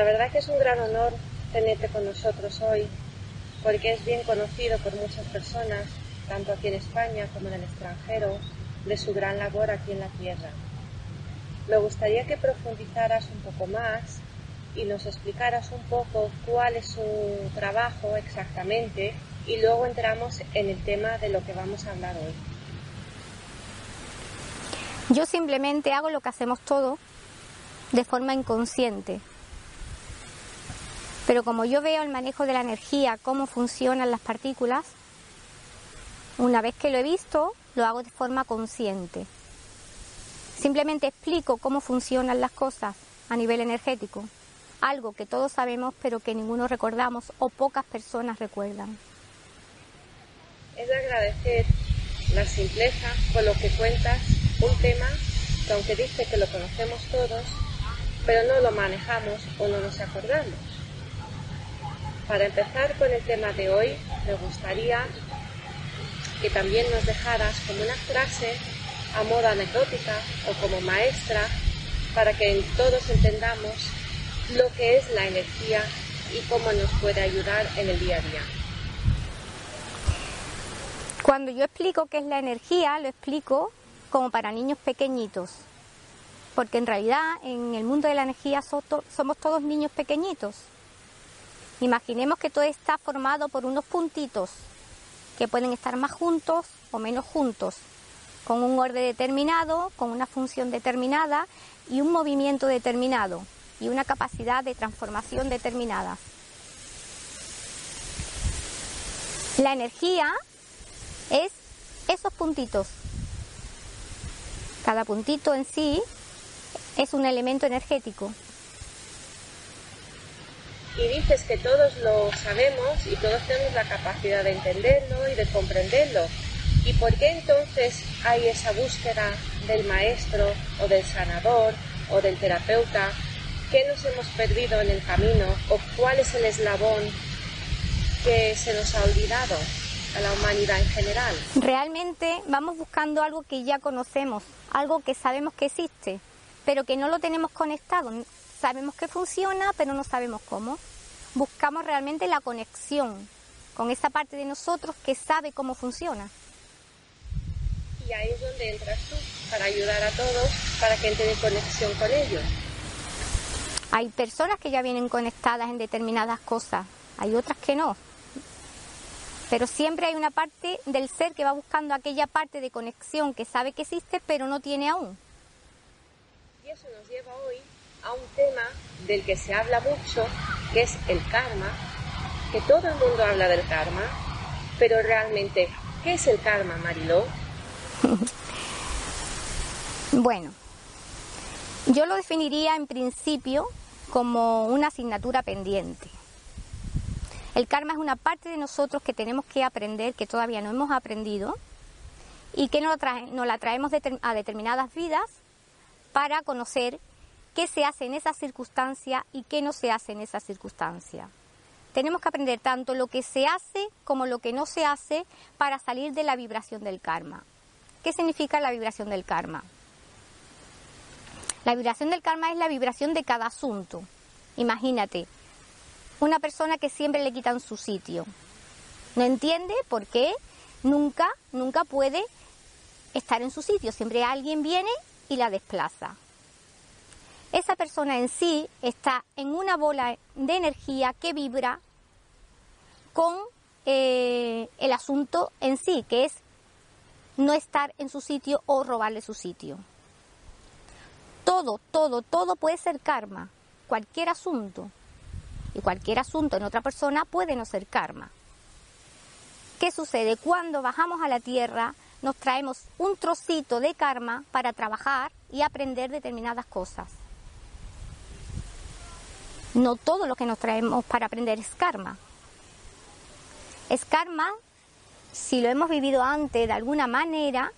La verdad que es un gran honor tenerte con nosotros hoy, porque es bien conocido por muchas personas, tanto aquí en España como en el extranjero, de su gran labor aquí en la Tierra. Me gustaría que profundizaras un poco más y nos explicaras un poco cuál es su trabajo exactamente y luego entramos en el tema de lo que vamos a hablar hoy. Yo simplemente hago lo que hacemos todos de forma inconsciente. Pero como yo veo el manejo de la energía, cómo funcionan las partículas, una vez que lo he visto, lo hago de forma consciente. Simplemente explico cómo funcionan las cosas a nivel energético, algo que todos sabemos pero que ninguno recordamos o pocas personas recuerdan. Es de agradecer la simpleza con lo que cuentas un tema que aunque dice que lo conocemos todos, pero no lo manejamos o no nos acordamos. Para empezar con el tema de hoy, me gustaría que también nos dejaras como una frase a modo anecdótica o como maestra para que todos entendamos lo que es la energía y cómo nos puede ayudar en el día a día. Cuando yo explico qué es la energía, lo explico como para niños pequeñitos, porque en realidad en el mundo de la energía somos todos niños pequeñitos. Imaginemos que todo está formado por unos puntitos que pueden estar más juntos o menos juntos, con un orden determinado, con una función determinada y un movimiento determinado y una capacidad de transformación determinada. La energía es esos puntitos. Cada puntito en sí es un elemento energético. Y dices que todos lo sabemos y todos tenemos la capacidad de entenderlo y de comprenderlo. ¿Y por qué entonces hay esa búsqueda del maestro o del sanador o del terapeuta? ¿Qué nos hemos perdido en el camino o cuál es el eslabón que se nos ha olvidado a la humanidad en general? Realmente vamos buscando algo que ya conocemos, algo que sabemos que existe, pero que no lo tenemos conectado. Sabemos que funciona, pero no sabemos cómo. Buscamos realmente la conexión con esa parte de nosotros que sabe cómo funciona. Y ahí es donde entras tú, para ayudar a todos, para que entren en conexión con ellos. Hay personas que ya vienen conectadas en determinadas cosas, hay otras que no. Pero siempre hay una parte del ser que va buscando aquella parte de conexión que sabe que existe, pero no tiene aún. Y eso nos lleva hoy a un tema del que se habla mucho, que es el karma, que todo el mundo habla del karma, pero realmente, ¿qué es el karma, Mariló? bueno, yo lo definiría en principio como una asignatura pendiente. El karma es una parte de nosotros que tenemos que aprender, que todavía no hemos aprendido, y que nos, la traemos a determinadas vidas para conocer qué se hace en esa circunstancia y qué no se hace en esa circunstancia. Tenemos que aprender tanto lo que se hace como lo que no se hace para salir de la vibración del karma. ¿Qué significa la vibración del karma? La vibración del karma es la vibración de cada asunto. Imagínate, una persona que siempre le quitan su sitio. No entiende por qué nunca, nunca puede estar en su sitio. Siempre alguien viene y la desplaza. Esa persona en sí está en una bola de energía que vibra con eh, el asunto en sí, que es no estar en su sitio o robarle su sitio. Todo, todo, todo puede ser karma, cualquier asunto. Y cualquier asunto en otra persona puede no ser karma. ¿Qué sucede? Cuando bajamos a la tierra nos traemos un trocito de karma para trabajar y aprender determinadas cosas. No todo lo que nos traemos para aprender es karma. Es karma si lo hemos vivido antes de alguna manera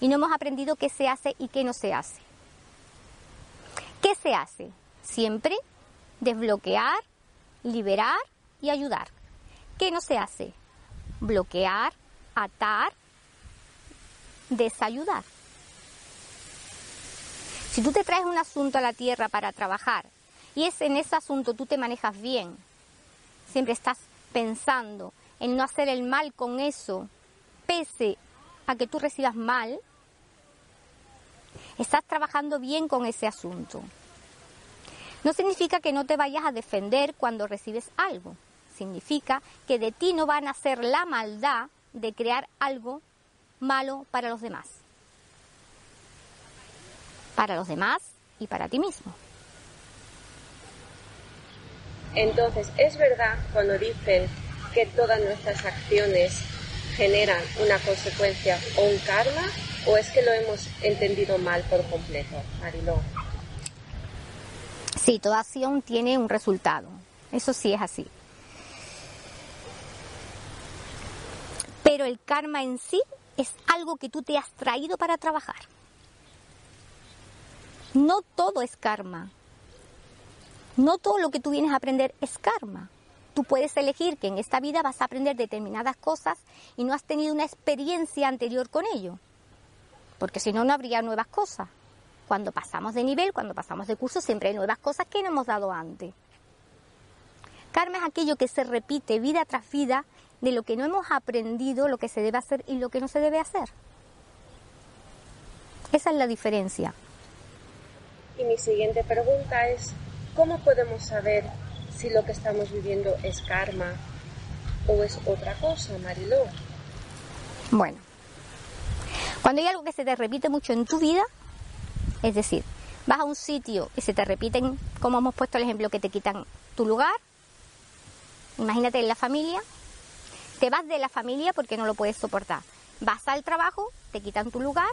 y no hemos aprendido qué se hace y qué no se hace. ¿Qué se hace? Siempre desbloquear, liberar y ayudar. ¿Qué no se hace? Bloquear, atar, desayudar. Si tú te traes un asunto a la tierra para trabajar y es en ese asunto tú te manejas bien, siempre estás pensando en no hacer el mal con eso, pese a que tú recibas mal, estás trabajando bien con ese asunto. No significa que no te vayas a defender cuando recibes algo. Significa que de ti no van a hacer la maldad de crear algo malo para los demás. Para los demás y para ti mismo. Entonces, ¿es verdad cuando dicen que todas nuestras acciones generan una consecuencia o un karma? ¿O es que lo hemos entendido mal por completo, Mariló? Sí, toda acción tiene un resultado. Eso sí es así. Pero el karma en sí es algo que tú te has traído para trabajar. No todo es karma. No todo lo que tú vienes a aprender es karma. Tú puedes elegir que en esta vida vas a aprender determinadas cosas y no has tenido una experiencia anterior con ello. Porque si no, no habría nuevas cosas. Cuando pasamos de nivel, cuando pasamos de curso, siempre hay nuevas cosas que no hemos dado antes. Karma es aquello que se repite vida tras vida de lo que no hemos aprendido, lo que se debe hacer y lo que no se debe hacer. Esa es la diferencia. Y mi siguiente pregunta es, ¿cómo podemos saber si lo que estamos viviendo es karma o es otra cosa, Mariló? Bueno, cuando hay algo que se te repite mucho en tu vida, es decir, vas a un sitio y se te repiten, como hemos puesto el ejemplo, que te quitan tu lugar. Imagínate en la familia. Te vas de la familia porque no lo puedes soportar. Vas al trabajo, te quitan tu lugar.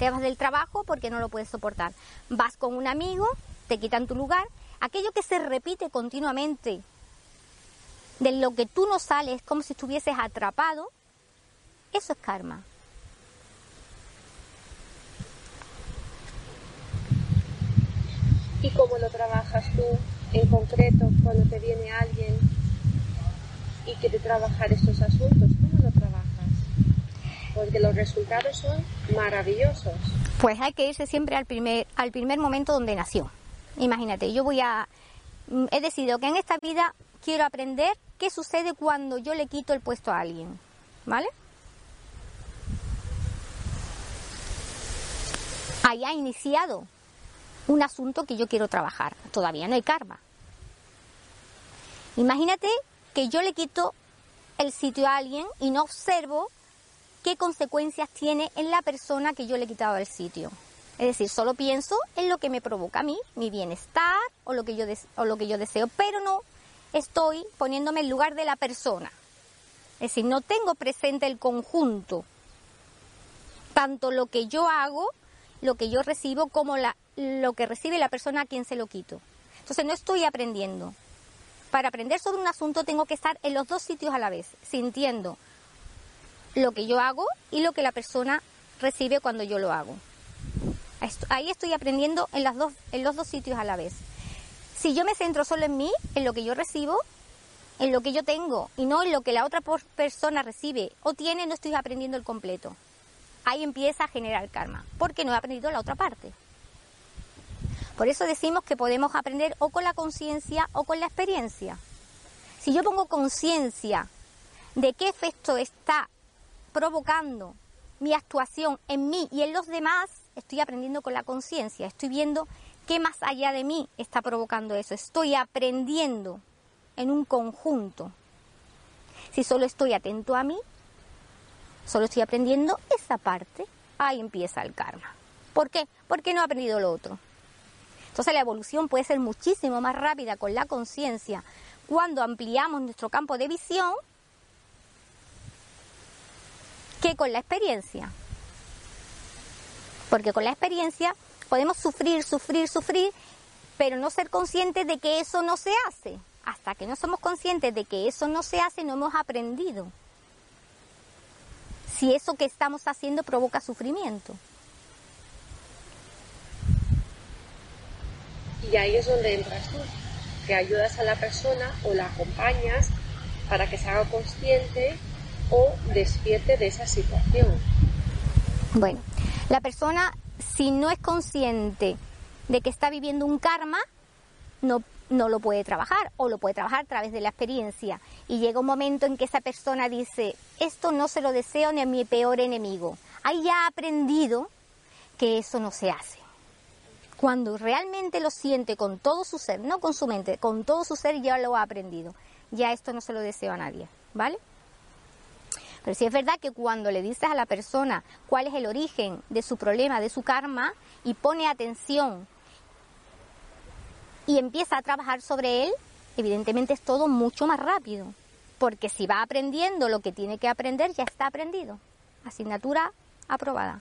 Te vas del trabajo porque no lo puedes soportar. Vas con un amigo, te quitan tu lugar. Aquello que se repite continuamente, de lo que tú no sales, como si estuvieses atrapado, eso es karma. ¿Y cómo lo trabajas tú en concreto cuando te viene alguien y quiere trabajar estos asuntos? ¿Cómo lo trabajas? Porque los resultados son maravillosos. Pues hay que irse siempre al primer, al primer momento donde nació. Imagínate, yo voy a... Mm, he decidido que en esta vida quiero aprender qué sucede cuando yo le quito el puesto a alguien. ¿Vale? Ahí ha iniciado un asunto que yo quiero trabajar. Todavía no hay karma. Imagínate que yo le quito el sitio a alguien y no observo qué consecuencias tiene en la persona que yo le he quitado el sitio. Es decir, solo pienso en lo que me provoca a mí, mi bienestar o lo que yo, o lo que yo deseo, pero no estoy poniéndome en lugar de la persona. Es decir, no tengo presente el conjunto, tanto lo que yo hago, lo que yo recibo, como la, lo que recibe la persona a quien se lo quito. Entonces no estoy aprendiendo. Para aprender sobre un asunto tengo que estar en los dos sitios a la vez, sintiendo lo que yo hago y lo que la persona recibe cuando yo lo hago. Ahí estoy aprendiendo en, las dos, en los dos sitios a la vez. Si yo me centro solo en mí, en lo que yo recibo, en lo que yo tengo y no en lo que la otra persona recibe o tiene, no estoy aprendiendo el completo. Ahí empieza a generar karma, porque no he aprendido la otra parte. Por eso decimos que podemos aprender o con la conciencia o con la experiencia. Si yo pongo conciencia de qué efecto está provocando mi actuación en mí y en los demás, estoy aprendiendo con la conciencia, estoy viendo qué más allá de mí está provocando eso, estoy aprendiendo en un conjunto. Si solo estoy atento a mí, solo estoy aprendiendo esa parte, ahí empieza el karma. ¿Por qué? Porque no he aprendido lo otro. Entonces la evolución puede ser muchísimo más rápida con la conciencia cuando ampliamos nuestro campo de visión que con la experiencia. Porque con la experiencia podemos sufrir, sufrir, sufrir, pero no ser conscientes de que eso no se hace. Hasta que no somos conscientes de que eso no se hace, no hemos aprendido. Si eso que estamos haciendo provoca sufrimiento. Y ahí es donde entras tú, que ayudas a la persona o la acompañas para que se haga consciente o despierte de esa situación. Bueno, la persona si no es consciente de que está viviendo un karma, no, no lo puede trabajar o lo puede trabajar a través de la experiencia. Y llega un momento en que esa persona dice, esto no se lo deseo ni a mi peor enemigo. Ahí ya ha aprendido que eso no se hace. Cuando realmente lo siente con todo su ser, no con su mente, con todo su ser ya lo ha aprendido. Ya esto no se lo deseo a nadie, ¿vale? Pero sí es verdad que cuando le dices a la persona cuál es el origen de su problema, de su karma, y pone atención y empieza a trabajar sobre él, evidentemente es todo mucho más rápido. Porque si va aprendiendo lo que tiene que aprender, ya está aprendido. Asignatura aprobada.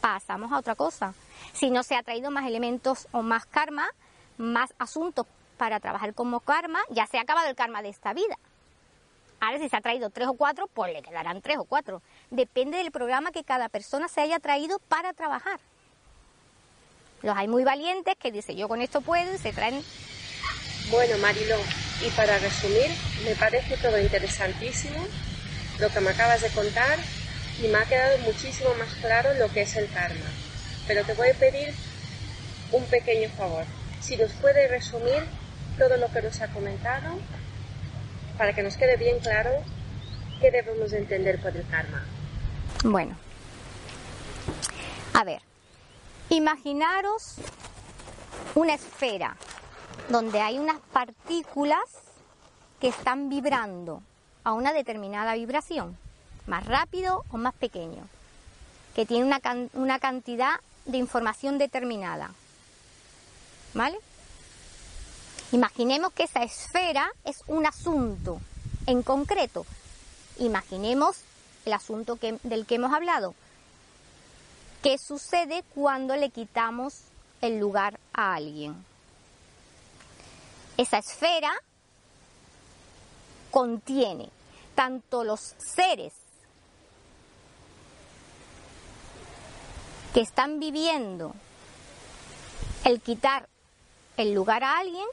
Pasamos a otra cosa. Si no se ha traído más elementos o más karma, más asuntos para trabajar como karma, ya se ha acabado el karma de esta vida. Ahora si se ha traído tres o cuatro, pues le quedarán tres o cuatro. Depende del programa que cada persona se haya traído para trabajar. Los hay muy valientes que dicen yo con esto puedo y se traen. Bueno, Mariló, y para resumir, me parece todo interesantísimo lo que me acabas de contar y me ha quedado muchísimo más claro lo que es el karma. Pero te voy a pedir un pequeño favor. Si nos puede resumir todo lo que nos ha comentado para que nos quede bien claro qué debemos entender por el karma. Bueno, a ver, Imaginaros una esfera donde hay unas partículas que están vibrando a una determinada vibración, más rápido o más pequeño, que tiene una, una cantidad de información determinada. ¿Vale? Imaginemos que esa esfera es un asunto en concreto. Imaginemos el asunto del que hemos hablado, ¿Qué sucede cuando le quitamos el lugar a alguien? Esa esfera contiene tanto los seres que están viviendo el quitar el lugar a alguien,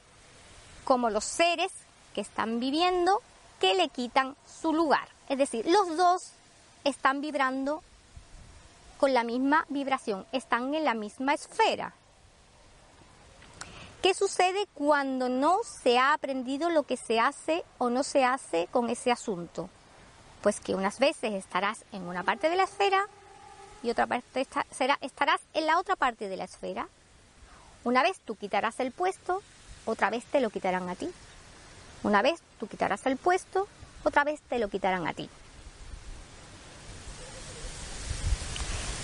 como los seres que están viviendo que le quitan su lugar. Es decir, los dos están vibrando con la misma vibración, están en la misma esfera. ¿Qué sucede cuando no se ha aprendido lo que se hace o no se hace con ese asunto? Pues que unas veces estarás en una parte de la esfera y otra parte será, estarás en la otra parte de la esfera. Una vez tú quitarás el puesto, otra vez te lo quitarán a ti. Una vez tú quitarás el puesto, otra vez te lo quitarán a ti.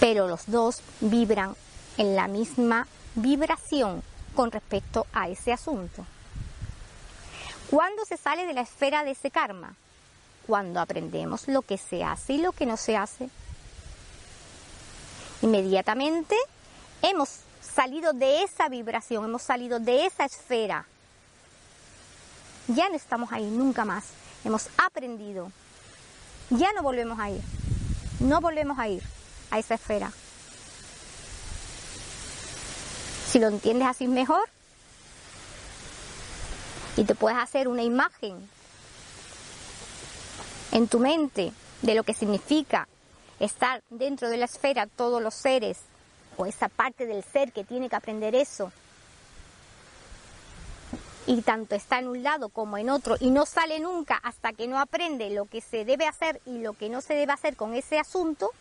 pero los dos vibran en la misma vibración con respecto a ese asunto. ¿Cuándo se sale de la esfera de ese karma? Cuando aprendemos lo que se hace y lo que no se hace. Inmediatamente hemos salido de esa vibración, hemos salido de esa esfera. Ya no estamos ahí nunca más. Hemos aprendido. Ya no volvemos a ir. No volvemos a ir a esa esfera. Si lo entiendes así mejor y te puedes hacer una imagen en tu mente de lo que significa estar dentro de la esfera todos los seres o esa parte del ser que tiene que aprender eso y tanto está en un lado como en otro y no sale nunca hasta que no aprende lo que se debe hacer y lo que no se debe hacer con ese asunto,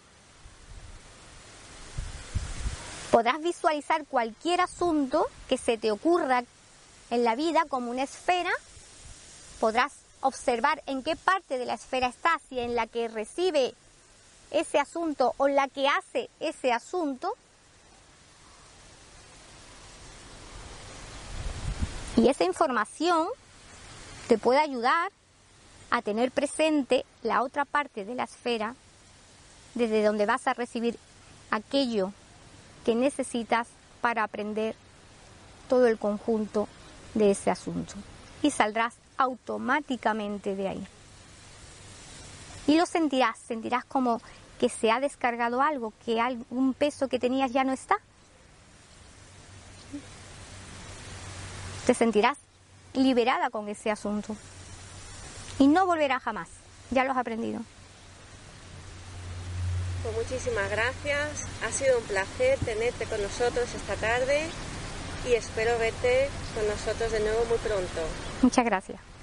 Podrás visualizar cualquier asunto que se te ocurra en la vida como una esfera. Podrás observar en qué parte de la esfera está, si en la que recibe ese asunto o la que hace ese asunto. Y esa información te puede ayudar a tener presente la otra parte de la esfera desde donde vas a recibir aquello que necesitas para aprender todo el conjunto de ese asunto. Y saldrás automáticamente de ahí. Y lo sentirás, sentirás como que se ha descargado algo, que algún peso que tenías ya no está. Te sentirás liberada con ese asunto. Y no volverá jamás. Ya lo has aprendido. Pues muchísimas gracias. Ha sido un placer tenerte con nosotros esta tarde y espero verte con nosotros de nuevo muy pronto. Muchas gracias.